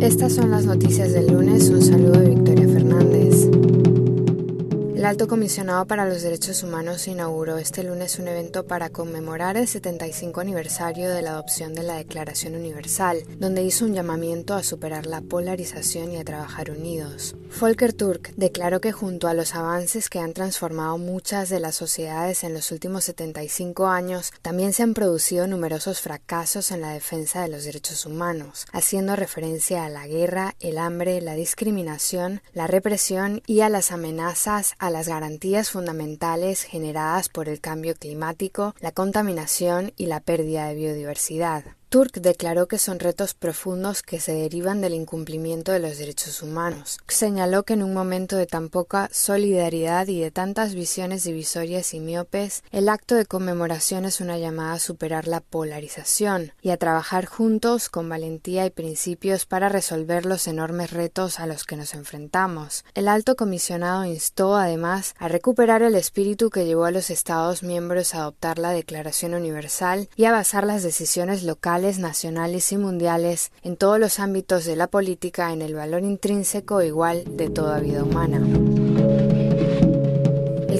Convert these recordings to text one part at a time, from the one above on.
Estas son las noticias del lunes. Un saludo de Victoria Fernández. El Alto Comisionado para los Derechos Humanos inauguró este lunes un evento para conmemorar el 75 aniversario de la adopción de la Declaración Universal, donde hizo un llamamiento a superar la polarización y a trabajar unidos. Volker Turk declaró que junto a los avances que han transformado muchas de las sociedades en los últimos 75 años, también se han producido numerosos fracasos en la defensa de los derechos humanos, haciendo referencia a la guerra, el hambre, la discriminación, la represión y a las amenazas a las garantías fundamentales generadas por el cambio climático, la contaminación y la pérdida de biodiversidad. Turk declaró que son retos profundos que se derivan del incumplimiento de los derechos humanos. Señaló que en un momento de tan poca solidaridad y de tantas visiones divisorias y miopes, el acto de conmemoración es una llamada a superar la polarización y a trabajar juntos con valentía y principios para resolver los enormes retos a los que nos enfrentamos. El alto comisionado instó además a recuperar el espíritu que llevó a los Estados miembros a adoptar la Declaración Universal y a basar las decisiones locales nacionales y mundiales en todos los ámbitos de la política en el valor intrínseco igual de toda vida humana.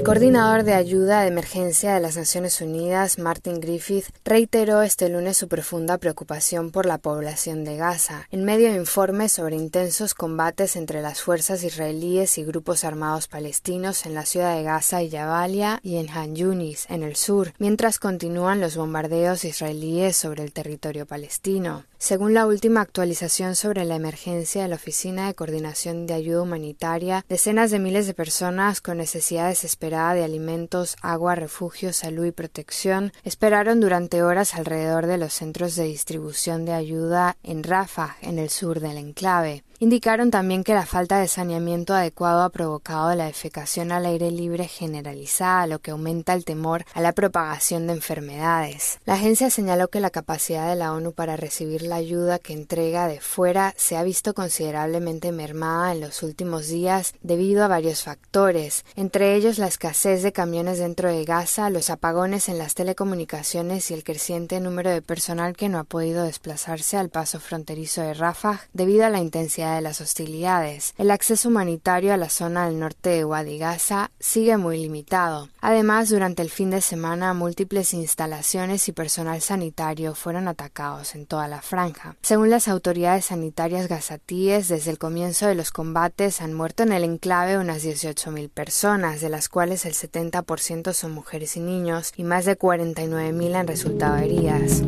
Coordinador de ayuda de emergencia de las Naciones Unidas, Martin Griffith, reiteró este lunes su profunda preocupación por la población de Gaza, en medio de informes sobre intensos combates entre las fuerzas israelíes y grupos armados palestinos en la ciudad de Gaza y Jabalia y en Han Yunis, en el sur, mientras continúan los bombardeos israelíes sobre el territorio palestino. Según la última actualización sobre la emergencia de la Oficina de Coordinación de Ayuda Humanitaria, decenas de miles de personas con necesidades de alimentos, agua, refugio, salud y protección esperaron durante horas alrededor de los centros de distribución de ayuda en Rafah, en el sur del enclave. Indicaron también que la falta de saneamiento adecuado ha provocado la defecación al aire libre generalizada, lo que aumenta el temor a la propagación de enfermedades. La agencia señaló que la capacidad de la ONU para recibir la ayuda que entrega de fuera se ha visto considerablemente mermada en los últimos días debido a varios factores, entre ellos la escasez de camiones dentro de Gaza, los apagones en las telecomunicaciones y el creciente número de personal que no ha podido desplazarse al paso fronterizo de Rafah debido a la intensidad de las hostilidades. El acceso humanitario a la zona del norte de Wadi Gaza sigue muy limitado. Además, durante el fin de semana, múltiples instalaciones y personal sanitario fueron atacados en toda la franja. Según las autoridades sanitarias gazatíes, desde el comienzo de los combates han muerto en el enclave unas 18.000 personas, de las cuales el 70% son mujeres y niños, y más de 49.000 han resultado heridas.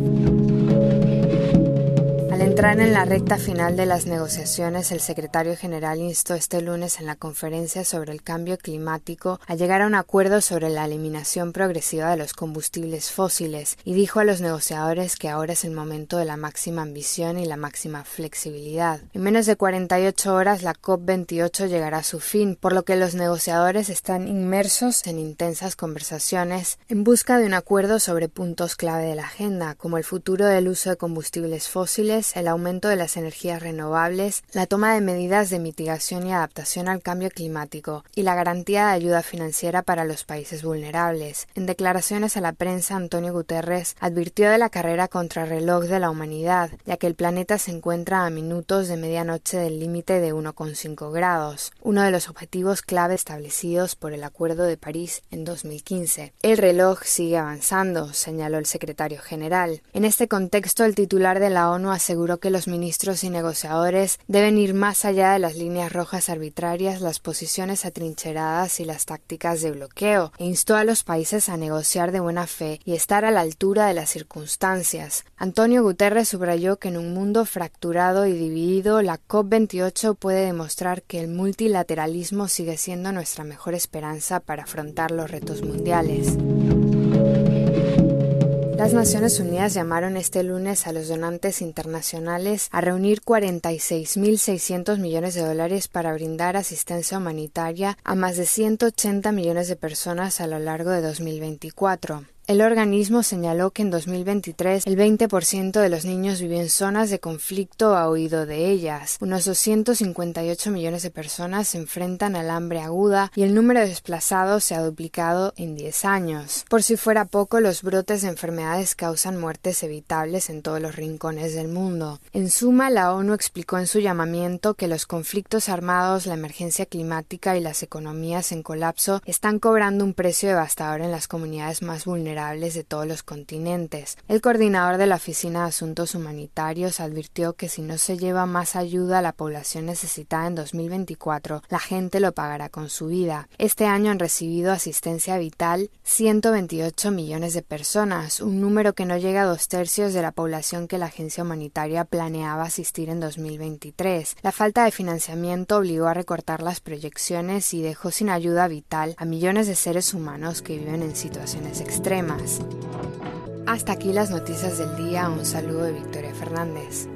Entrar en la recta final de las negociaciones, el secretario general instó este lunes en la conferencia sobre el cambio climático a llegar a un acuerdo sobre la eliminación progresiva de los combustibles fósiles y dijo a los negociadores que ahora es el momento de la máxima ambición y la máxima flexibilidad. En menos de 48 horas la COP28 llegará a su fin, por lo que los negociadores están inmersos en intensas conversaciones en busca de un acuerdo sobre puntos clave de la agenda, como el futuro del uso de combustibles fósiles, el aumento de las energías renovables, la toma de medidas de mitigación y adaptación al cambio climático y la garantía de ayuda financiera para los países vulnerables. En declaraciones a la prensa, Antonio Guterres advirtió de la carrera contrarreloj de la humanidad, ya que el planeta se encuentra a minutos de medianoche del límite de 1,5 grados, uno de los objetivos clave establecidos por el Acuerdo de París en 2015. El reloj sigue avanzando, señaló el secretario general. En este contexto, el titular de la ONU aseguró aseguró que los ministros y negociadores deben ir más allá de las líneas rojas arbitrarias, las posiciones atrincheradas y las tácticas de bloqueo, e instó a los países a negociar de buena fe y estar a la altura de las circunstancias. Antonio Guterres subrayó que en un mundo fracturado y dividido, la COP28 puede demostrar que el multilateralismo sigue siendo nuestra mejor esperanza para afrontar los retos mundiales. Las Naciones Unidas llamaron este lunes a los donantes internacionales a reunir 46.600 millones de dólares para brindar asistencia humanitaria a más de 180 millones de personas a lo largo de 2024. El organismo señaló que en 2023 el 20% de los niños viven en zonas de conflicto ha oído de ellas. Unos 258 millones de personas se enfrentan al hambre aguda y el número de desplazados se ha duplicado en 10 años. Por si fuera poco, los brotes de enfermedades causan muertes evitables en todos los rincones del mundo. En suma, la ONU explicó en su llamamiento que los conflictos armados, la emergencia climática y las economías en colapso están cobrando un precio devastador en las comunidades más vulnerables de todos los continentes. El coordinador de la Oficina de Asuntos Humanitarios advirtió que si no se lleva más ayuda a la población necesitada en 2024, la gente lo pagará con su vida. Este año han recibido asistencia vital 128 millones de personas, un número que no llega a dos tercios de la población que la agencia humanitaria planeaba asistir en 2023. La falta de financiamiento obligó a recortar las proyecciones y dejó sin ayuda vital a millones de seres humanos que viven en situaciones extremas. Hasta aquí las noticias del día. Un saludo de Victoria Fernández.